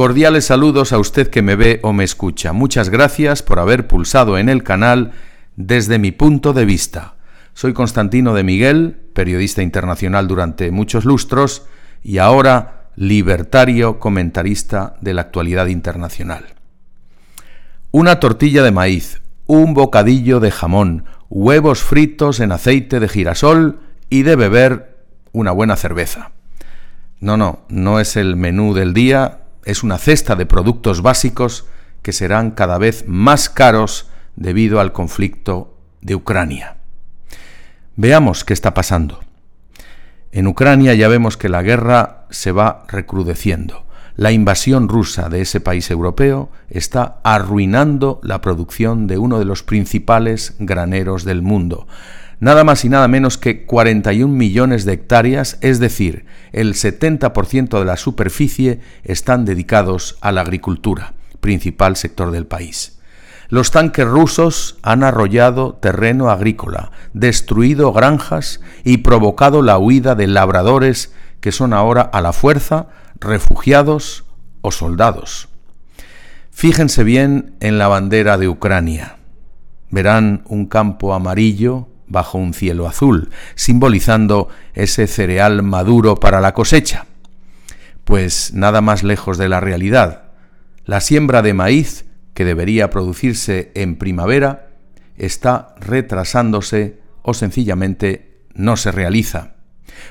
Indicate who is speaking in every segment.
Speaker 1: Cordiales saludos a usted que me ve o me escucha. Muchas gracias por haber pulsado en el canal desde mi punto de vista. Soy Constantino de Miguel, periodista internacional durante muchos lustros y ahora libertario comentarista de la actualidad internacional. Una tortilla de maíz, un bocadillo de jamón, huevos fritos en aceite de girasol y de beber una buena cerveza. No, no, no es el menú del día, es una cesta de productos básicos que serán cada vez más caros debido al conflicto de Ucrania. Veamos qué está pasando. En Ucrania ya vemos que la guerra se va recrudeciendo. La invasión rusa de ese país europeo está arruinando la producción de uno de los principales graneros del mundo nada más y nada menos que 41 millones de hectáreas, es decir, el 70% de la superficie están dedicados a la agricultura, principal sector del país. Los tanques rusos han arrollado terreno agrícola, destruido granjas y provocado la huida de labradores que son ahora a la fuerza refugiados o soldados. Fíjense bien en la bandera de Ucrania. Verán un campo amarillo bajo un cielo azul, simbolizando ese cereal maduro para la cosecha. Pues nada más lejos de la realidad. La siembra de maíz, que debería producirse en primavera, está retrasándose o sencillamente no se realiza.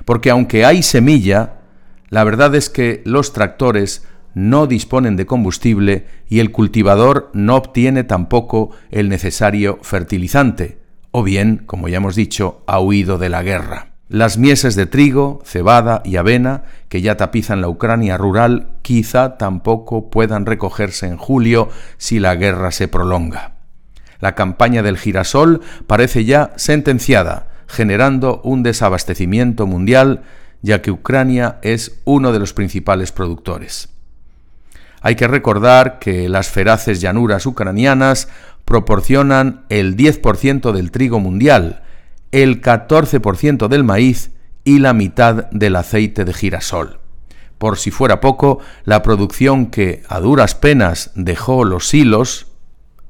Speaker 1: Porque aunque hay semilla, la verdad es que los tractores no disponen de combustible y el cultivador no obtiene tampoco el necesario fertilizante, o bien, como ya hemos dicho, ha huido de la guerra. Las mieses de trigo, cebada y avena, que ya tapizan la Ucrania rural, quizá tampoco puedan recogerse en julio si la guerra se prolonga. La campaña del girasol parece ya sentenciada, generando un desabastecimiento mundial, ya que Ucrania es uno de los principales productores. Hay que recordar que las feraces llanuras ucranianas proporcionan el 10% del trigo mundial, el 14% del maíz y la mitad del aceite de girasol. Por si fuera poco, la producción que a duras penas dejó los hilos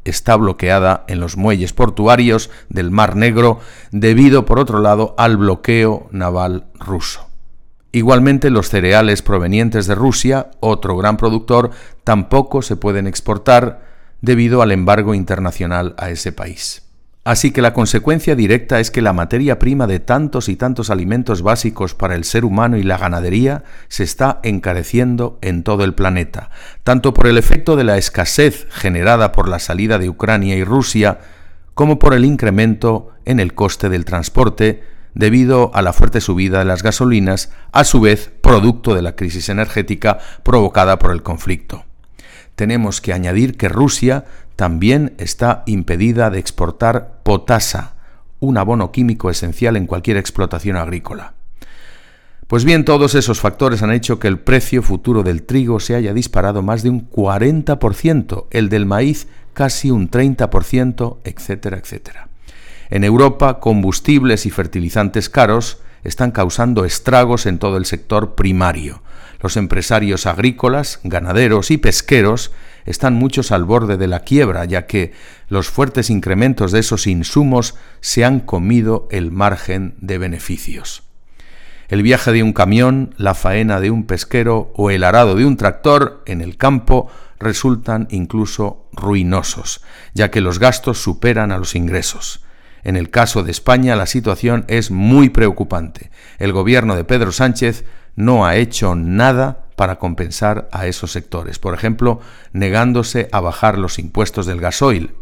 Speaker 1: está bloqueada en los muelles portuarios del Mar Negro debido, por otro lado, al bloqueo naval ruso. Igualmente, los cereales provenientes de Rusia, otro gran productor, tampoco se pueden exportar debido al embargo internacional a ese país. Así que la consecuencia directa es que la materia prima de tantos y tantos alimentos básicos para el ser humano y la ganadería se está encareciendo en todo el planeta, tanto por el efecto de la escasez generada por la salida de Ucrania y Rusia, como por el incremento en el coste del transporte debido a la fuerte subida de las gasolinas, a su vez producto de la crisis energética provocada por el conflicto. Tenemos que añadir que Rusia también está impedida de exportar potasa, un abono químico esencial en cualquier explotación agrícola. Pues bien, todos esos factores han hecho que el precio futuro del trigo se haya disparado más de un 40%, el del maíz casi un 30%, etcétera, etcétera. En Europa, combustibles y fertilizantes caros están causando estragos en todo el sector primario, los empresarios agrícolas, ganaderos y pesqueros están muchos al borde de la quiebra, ya que los fuertes incrementos de esos insumos se han comido el margen de beneficios. El viaje de un camión, la faena de un pesquero o el arado de un tractor en el campo resultan incluso ruinosos, ya que los gastos superan a los ingresos. En el caso de España la situación es muy preocupante. El gobierno de Pedro Sánchez no ha hecho nada para compensar a esos sectores, por ejemplo, negándose a bajar los impuestos del gasoil.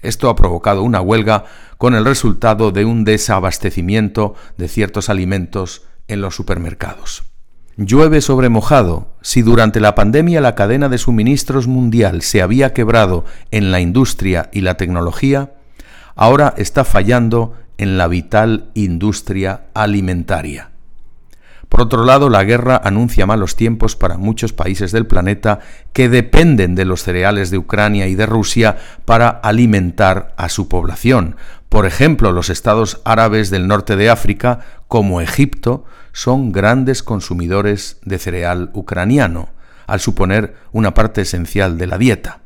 Speaker 1: Esto ha provocado una huelga con el resultado de un desabastecimiento de ciertos alimentos en los supermercados. Llueve sobre mojado. Si durante la pandemia la cadena de suministros mundial se había quebrado en la industria y la tecnología, ahora está fallando en la vital industria alimentaria. Por otro lado, la guerra anuncia malos tiempos para muchos países del planeta que dependen de los cereales de Ucrania y de Rusia para alimentar a su población. Por ejemplo, los estados árabes del norte de África, como Egipto, son grandes consumidores de cereal ucraniano, al suponer una parte esencial de la dieta.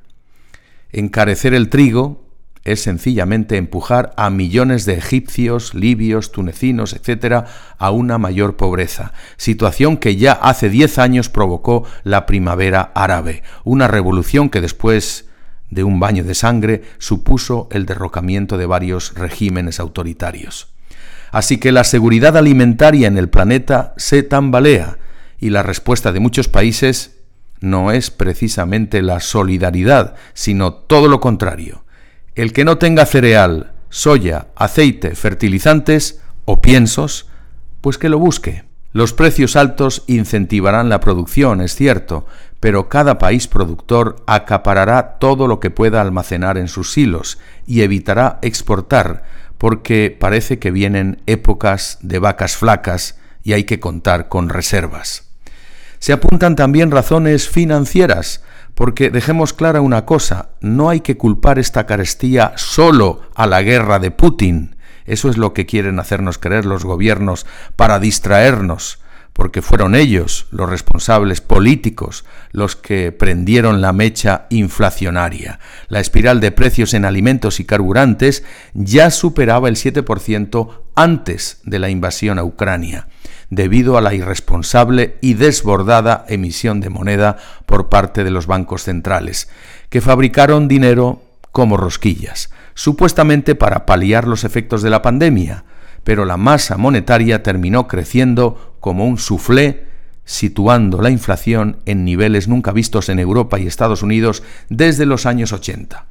Speaker 1: Encarecer el trigo, es sencillamente empujar a millones de egipcios, libios, tunecinos, etc., a una mayor pobreza, situación que ya hace diez años provocó la primavera árabe, una revolución que después de un baño de sangre supuso el derrocamiento de varios regímenes autoritarios. Así que la seguridad alimentaria en el planeta se tambalea y la respuesta de muchos países no es precisamente la solidaridad, sino todo lo contrario el que no tenga cereal, soya, aceite, fertilizantes o piensos, pues que lo busque. Los precios altos incentivarán la producción, es cierto, pero cada país productor acaparará todo lo que pueda almacenar en sus silos y evitará exportar, porque parece que vienen épocas de vacas flacas y hay que contar con reservas. Se apuntan también razones financieras, porque dejemos clara una cosa, no hay que culpar esta carestía solo a la guerra de Putin. Eso es lo que quieren hacernos creer los gobiernos para distraernos, porque fueron ellos los responsables políticos los que prendieron la mecha inflacionaria. La espiral de precios en alimentos y carburantes ya superaba el 7% antes de la invasión a Ucrania debido a la irresponsable y desbordada emisión de moneda por parte de los bancos centrales, que fabricaron dinero como rosquillas, supuestamente para paliar los efectos de la pandemia, pero la masa monetaria terminó creciendo como un soufflé, situando la inflación en niveles nunca vistos en Europa y Estados Unidos desde los años 80.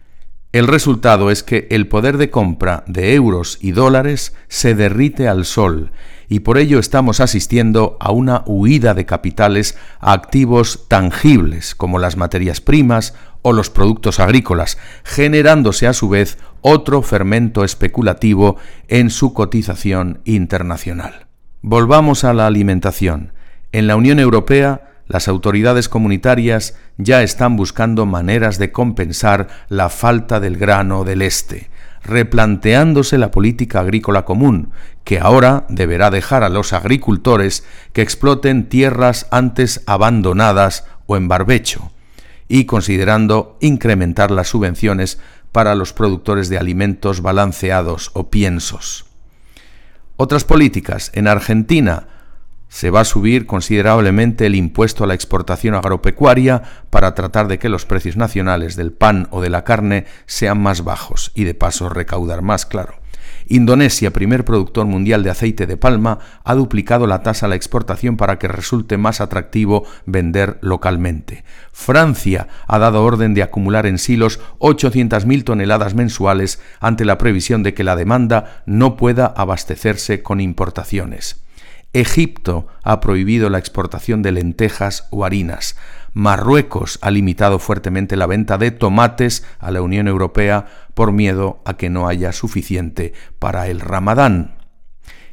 Speaker 1: El resultado es que el poder de compra de euros y dólares se derrite al sol y por ello estamos asistiendo a una huida de capitales a activos tangibles como las materias primas o los productos agrícolas, generándose a su vez otro fermento especulativo en su cotización internacional. Volvamos a la alimentación. En la Unión Europea, las autoridades comunitarias ya están buscando maneras de compensar la falta del grano del este, replanteándose la política agrícola común, que ahora deberá dejar a los agricultores que exploten tierras antes abandonadas o en barbecho, y considerando incrementar las subvenciones para los productores de alimentos balanceados o piensos. Otras políticas. En Argentina, se va a subir considerablemente el impuesto a la exportación agropecuaria para tratar de que los precios nacionales del pan o de la carne sean más bajos y de paso recaudar más, claro. Indonesia, primer productor mundial de aceite de palma, ha duplicado la tasa a la exportación para que resulte más atractivo vender localmente. Francia ha dado orden de acumular en silos 800.000 toneladas mensuales ante la previsión de que la demanda no pueda abastecerse con importaciones. Egipto ha prohibido la exportación de lentejas o harinas. Marruecos ha limitado fuertemente la venta de tomates a la Unión Europea por miedo a que no haya suficiente para el ramadán.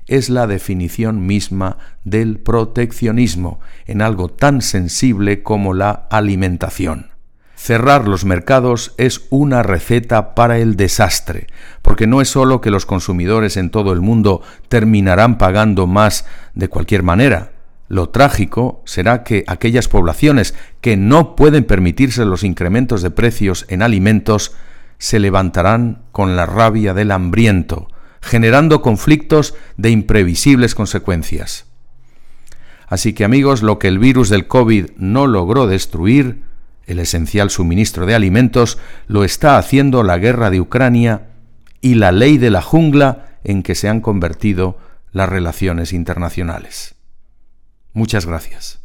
Speaker 1: Es la definición misma del proteccionismo en algo tan sensible como la alimentación. Cerrar los mercados es una receta para el desastre, porque no es sólo que los consumidores en todo el mundo terminarán pagando más de cualquier manera. Lo trágico será que aquellas poblaciones que no pueden permitirse los incrementos de precios en alimentos se levantarán con la rabia del hambriento, generando conflictos de imprevisibles consecuencias. Así que amigos, lo que el virus del COVID no logró destruir, el esencial suministro de alimentos, lo está haciendo la guerra de Ucrania y la ley de la jungla en que se han convertido las relaciones internacionales. Muchas gracias.